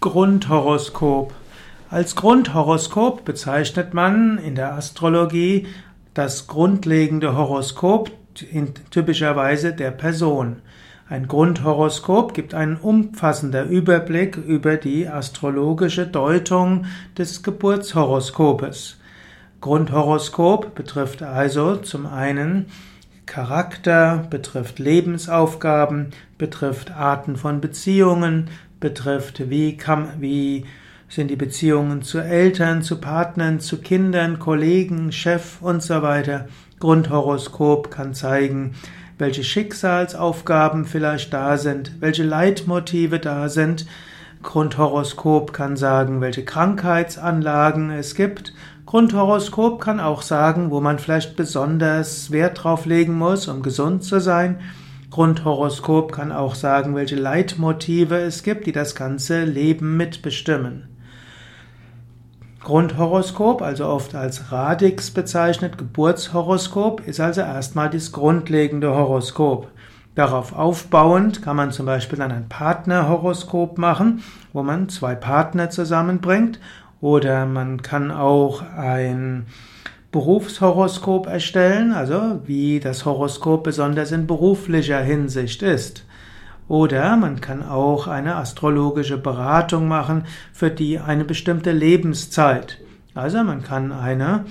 Grundhoroskop. Als Grundhoroskop bezeichnet man in der Astrologie das grundlegende Horoskop typischerweise der Person. Ein Grundhoroskop gibt einen umfassenden Überblick über die astrologische Deutung des Geburtshoroskopes. Grundhoroskop betrifft also zum einen Charakter, betrifft Lebensaufgaben, betrifft Arten von Beziehungen, betrifft, wie, kann, wie sind die Beziehungen zu Eltern, zu Partnern, zu Kindern, Kollegen, Chef und so weiter. Grundhoroskop kann zeigen, welche Schicksalsaufgaben vielleicht da sind, welche Leitmotive da sind. Grundhoroskop kann sagen, welche Krankheitsanlagen es gibt. Grundhoroskop kann auch sagen, wo man vielleicht besonders Wert drauf legen muss, um gesund zu sein. Grundhoroskop kann auch sagen, welche Leitmotive es gibt, die das ganze Leben mitbestimmen. Grundhoroskop, also oft als Radix bezeichnet, Geburtshoroskop, ist also erstmal das grundlegende Horoskop. Darauf aufbauend kann man zum Beispiel dann ein Partnerhoroskop machen, wo man zwei Partner zusammenbringt, oder man kann auch ein Berufshoroskop erstellen, also wie das Horoskop besonders in beruflicher Hinsicht ist. Oder man kann auch eine astrologische Beratung machen für die eine bestimmte Lebenszeit. Also man kann eine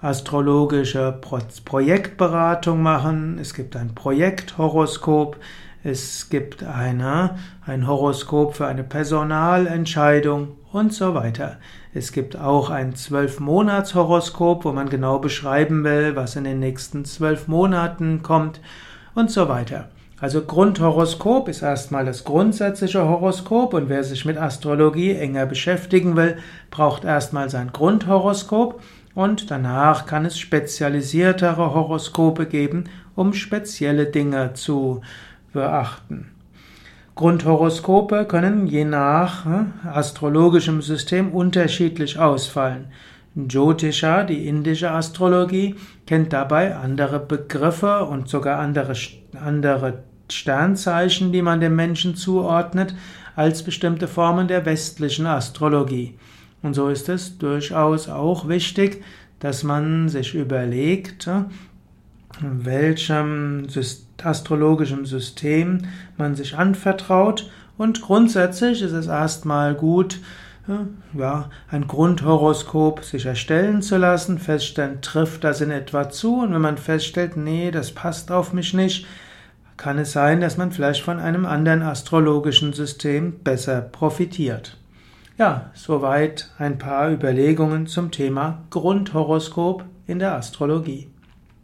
astrologische Projektberatung machen. Es gibt ein Projekthoroskop. Es gibt eine, ein Horoskop für eine Personalentscheidung und so weiter. Es gibt auch ein Zwölf-Monats-Horoskop, wo man genau beschreiben will, was in den nächsten zwölf Monaten kommt und so weiter. Also Grundhoroskop ist erstmal das grundsätzliche Horoskop und wer sich mit Astrologie enger beschäftigen will, braucht erstmal sein Grundhoroskop und danach kann es spezialisiertere Horoskope geben, um spezielle Dinge zu beachten. Grundhoroskope können je nach hm, astrologischem System unterschiedlich ausfallen. Jyotisha, die indische Astrologie, kennt dabei andere Begriffe und sogar andere, andere Sternzeichen, die man dem Menschen zuordnet, als bestimmte Formen der westlichen Astrologie. Und so ist es durchaus auch wichtig, dass man sich überlegt, welchem astrologischen System man sich anvertraut. Und grundsätzlich ist es erstmal gut, ja, ein Grundhoroskop sich erstellen zu lassen, feststellen, trifft das in etwa zu. Und wenn man feststellt, nee, das passt auf mich nicht, kann es sein, dass man vielleicht von einem anderen astrologischen System besser profitiert. Ja, soweit ein paar Überlegungen zum Thema Grundhoroskop in der Astrologie.